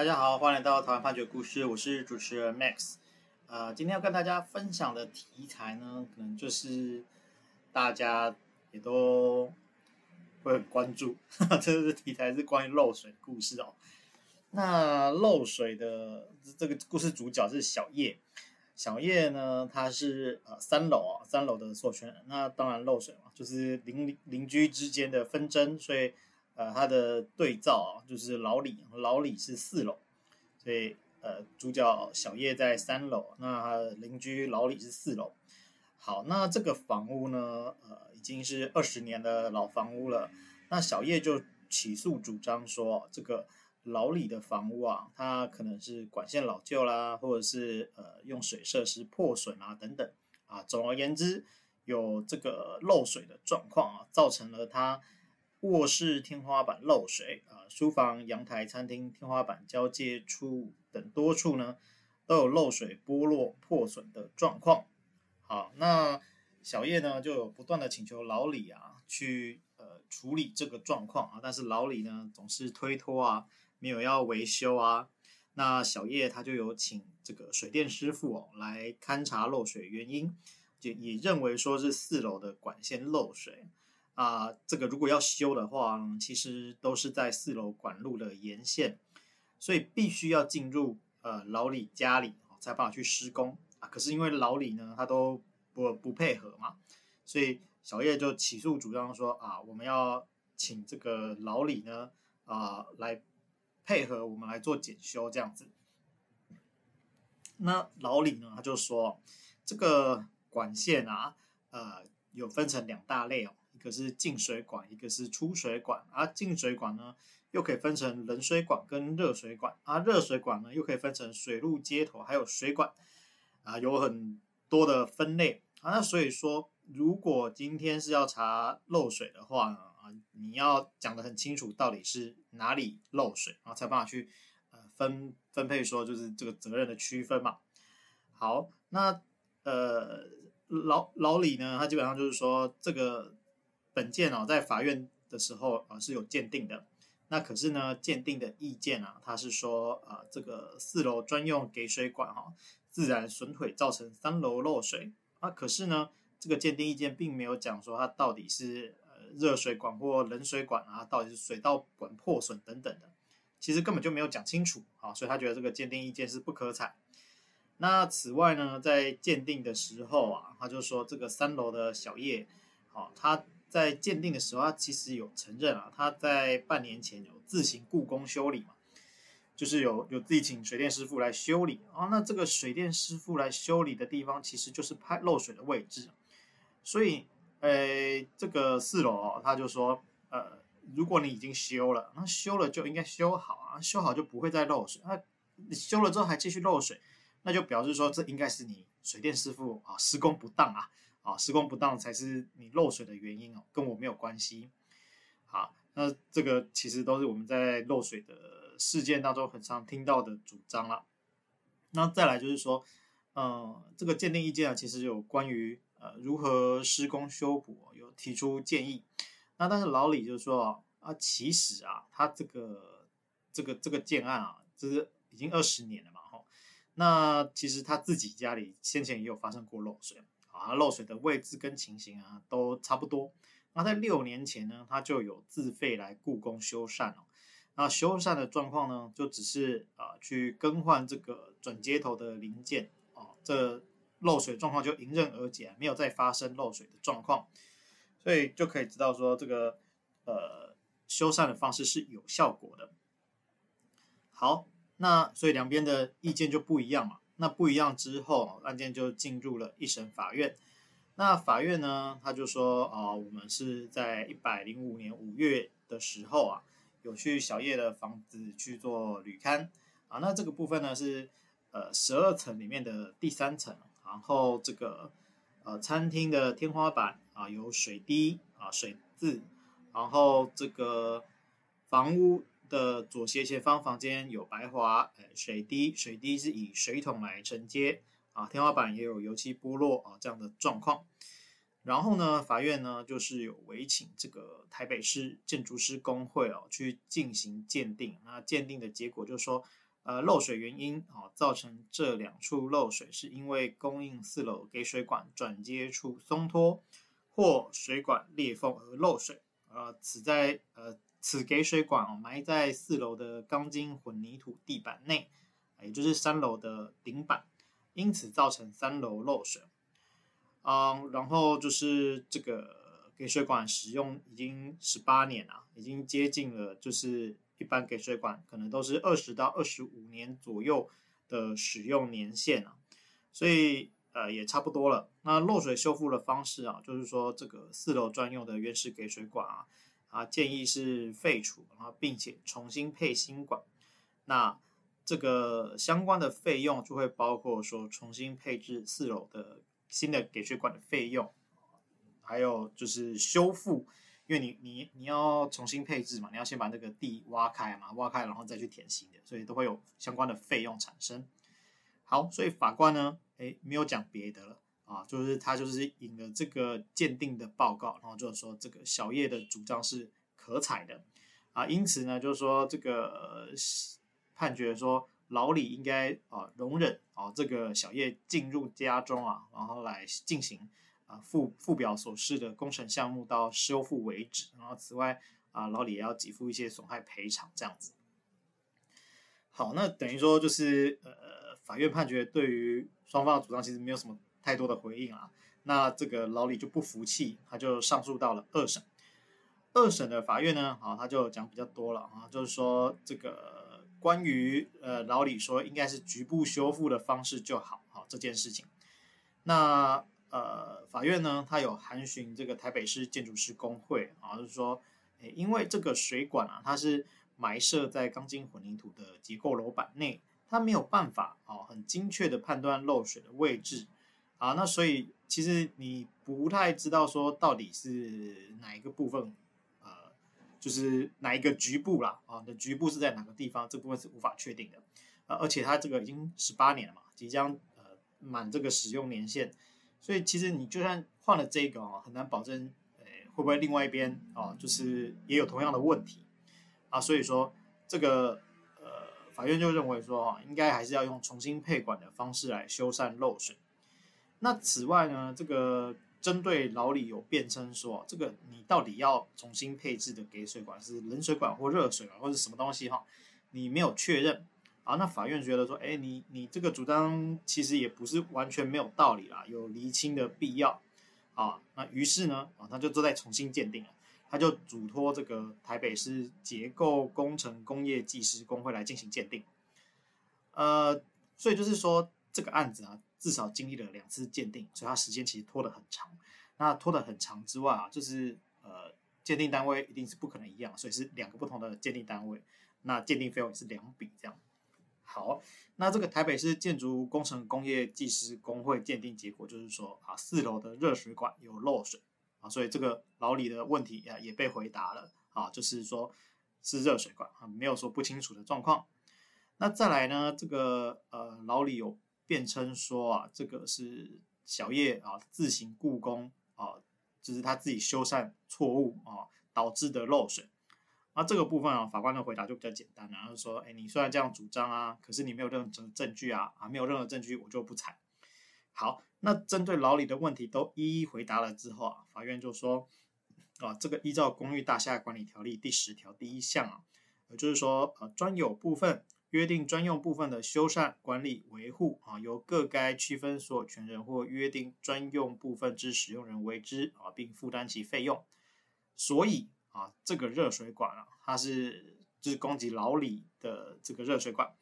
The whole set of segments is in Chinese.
大家好，欢迎来到台湾判决故事，我是主持人 Max。呃，今天要跟大家分享的题材呢，可能就是大家也都会很关注，这个题材是关于漏水故事哦。那漏水的这个故事主角是小叶，小叶呢，他是呃三楼啊，三楼的所有权人。那当然漏水嘛，就是邻邻居之间的纷争，所以。呃，他的对照啊，就是老李，老李是四楼，所以呃，主角小叶在三楼，那邻居老李是四楼。好，那这个房屋呢，呃，已经是二十年的老房屋了。那小叶就起诉主张说，这个老李的房屋啊，它可能是管线老旧啦，或者是呃用水设施破损啊等等啊，总而言之，有这个漏水的状况啊，造成了他。卧室天花板漏水啊，书房、阳台、餐厅天花板交界处等多处呢，都有漏水剥落破损的状况。好，那小叶呢就有不断的请求老李啊去呃处理这个状况啊，但是老李呢总是推脱啊，没有要维修啊。那小叶他就有请这个水电师傅哦来勘察漏水原因，就也认为说是四楼的管线漏水。啊，这个如果要修的话，其实都是在四楼管路的沿线，所以必须要进入呃老李家里才办法去施工啊。可是因为老李呢，他都不不配合嘛，所以小叶就起诉主张说啊，我们要请这个老李呢啊来配合我们来做检修这样子。那老李呢，他就说这个管线啊，呃，有分成两大类哦。一个是进水管，一个是出水管。而、啊、进水管呢，又可以分成冷水管跟热水管。而、啊、热水管呢，又可以分成水路接头还有水管。啊，有很多的分类。啊，那所以说，如果今天是要查漏水的话呢，啊，你要讲得很清楚，到底是哪里漏水，然后才办法去呃分分配说就是这个责任的区分嘛。好，那呃老老李呢，他基本上就是说这个。本件哦，在法院的时候啊是有鉴定的，那可是呢，鉴定的意见啊，他是说啊，这个四楼专用给水管哈，自然损毁造成三楼漏水啊，可是呢，这个鉴定意见并没有讲说它到底是呃热水管或冷水管啊，到底是水道管破损等等的，其实根本就没有讲清楚啊，所以他觉得这个鉴定意见是不可采。那此外呢，在鉴定的时候啊，他就说这个三楼的小叶，好，他。在鉴定的时候，他其实有承认啊，他在半年前有自行故宫修理嘛，就是有有自己请水电师傅来修理啊。那这个水电师傅来修理的地方，其实就是拍漏水的位置。所以，呃，这个四楼，他就说，呃，如果你已经修了，那修了就应该修好啊，修好就不会再漏水。那你修了之后还继续漏水，那就表示说这应该是你水电师傅啊施工不当啊。啊，施工不当才是你漏水的原因哦，跟我没有关系。好，那这个其实都是我们在漏水的事件当中很常听到的主张了。那再来就是说，嗯，这个鉴定意见啊，其实有关于呃如何施工修补有提出建议。那但是老李就说啊，其实啊，他这个这个这个建案啊，这是已经二十年了嘛，哈。那其实他自己家里先前也有发生过漏水。啊，漏水的位置跟情形啊都差不多。那在六年前呢，他就有自费来故宫修缮哦。那修缮的状况呢，就只是啊去更换这个转接头的零件哦，这漏水状况就迎刃而解，没有再发生漏水的状况。所以就可以知道说，这个呃修缮的方式是有效果的。好，那所以两边的意见就不一样嘛。那不一样之后，案件就进入了一审法院。那法院呢，他就说啊、我们是在一百零五年五月的时候啊，有去小叶的房子去做旅勘啊。那这个部分呢是呃十二层里面的第三层，然后这个呃餐厅的天花板啊有水滴啊水渍，然后这个房屋。的左斜前方房间有白华，哎，水滴，水滴是以水桶来承接啊，天花板也有油漆剥落啊这样的状况。然后呢，法院呢就是有委请这个台北市建筑师工会哦去进行鉴定。那鉴定的结果就是说，呃漏水原因啊，造成这两处漏水是因为供应四楼给水管转接处松脱或水管裂缝而漏水。呃，此在呃此给水管埋在四楼的钢筋混凝土地板内，也就是三楼的顶板，因此造成三楼漏水。嗯，然后就是这个给水管使用已经十八年了，已经接近了，就是一般给水管可能都是二十到二十五年左右的使用年限了，所以呃也差不多了。那漏水修复的方式啊，就是说这个四楼专用的原始给水管啊啊建议是废除，然后并且重新配新管。那这个相关的费用就会包括说重新配置四楼的。新的给水管的费用，还有就是修复，因为你你你要重新配置嘛，你要先把那个地挖开嘛，挖开然后再去填新的，所以都会有相关的费用产生。好，所以法官呢，诶，没有讲别的了啊，就是他就是引了这个鉴定的报告，然后就是说这个小叶的主张是可采的啊，因此呢，就是说这个判决说。老李应该啊容忍啊这个小叶进入家中啊，然后来进行啊附附表所示的工程项目到修复为止。然后此外啊，老李也要给付一些损害赔偿这样子。好，那等于说就是呃法院判决对于双方的主张其实没有什么太多的回应啊。那这个老李就不服气，他就上诉到了二审。二审的法院呢，啊他就讲比较多了啊，就是说这个。关于呃老李说应该是局部修复的方式就好，好这件事情，那呃法院呢，他有函询这个台北市建筑师工会啊，就是说，诶，因为这个水管啊，它是埋设在钢筋混凝土的结构楼板内，它没有办法啊很精确的判断漏水的位置啊，那所以其实你不太知道说到底是哪一个部分。呃就是哪一个局部啦，啊，的局部是在哪个地方，这部分是无法确定的，呃，而且它这个已经十八年了嘛，即将呃满这个使用年限，所以其实你就算换了这个啊，很难保证，呃，会不会另外一边啊，就是也有同样的问题，啊，所以说这个呃法院就认为说啊，应该还是要用重新配管的方式来修缮漏水。那此外呢，这个。针对老李有辩称说，这个你到底要重新配置的给水管是冷水管或热水管或者什么东西哈？你没有确认啊？那法院觉得说，哎，你你这个主张其实也不是完全没有道理啦，有厘清的必要啊。那于是呢，啊，他就都在重新鉴定了，他就嘱托这个台北市结构工程工业技师工会来进行鉴定。呃，所以就是说这个案子啊。至少经历了两次鉴定，所以它时间其实拖得很长。那拖得很长之外啊，就是呃，鉴定单位一定是不可能一样，所以是两个不同的鉴定单位。那鉴定费用也是两笔这样。好，那这个台北市建筑工程工业技师工会鉴定结果就是说啊，四楼的热水管有漏水啊，所以这个老李的问题啊也被回答了啊，就是说是热水管啊，没有说不清楚的状况。那再来呢，这个呃老李有。辩称说啊，这个是小叶啊自行故工啊，就是他自己修缮错误啊导致的漏水。那这个部分啊，法官的回答就比较简单了，然后说，哎，你虽然这样主张啊，可是你没有任何证据啊，啊，没有任何证据，我就不采。好，那针对老李的问题都一一回答了之后啊，法院就说，啊，这个依照《公寓大厦管理条例》第十条第一项啊，也就是说，呃，专有部分。约定专用部分的修缮、管理、维护啊，由各该区分所有权人或约定专用部分之使用人为之啊，并负担其费用。所以啊，这个热水管啊，它是就是供给老李的这个热水管。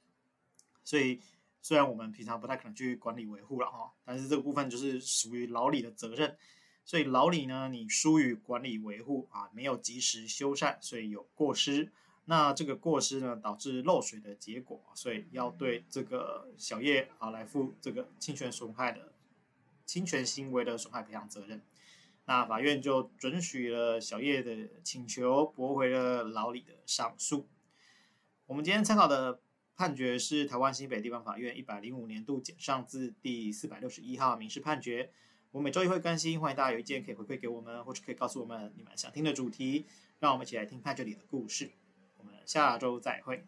所以虽然我们平常不太可能去管理维护了哈，但是这个部分就是属于老李的责任。所以老李呢，你疏于管理维护啊，没有及时修缮，所以有过失。那这个过失呢，导致漏水的结果，所以要对这个小叶啊来负这个侵权损害的侵权行为的损害赔偿责任。那法院就准许了小叶的请求，驳回了老李的上诉。我们今天参考的判决是台湾新北地方法院一百零五年度简上字第四百六十一号民事判决。我每周一会更新，欢迎大家有意见可以回馈给我们，或者可以告诉我们你们想听的主题，让我们一起来听判决里的故事。下周再会。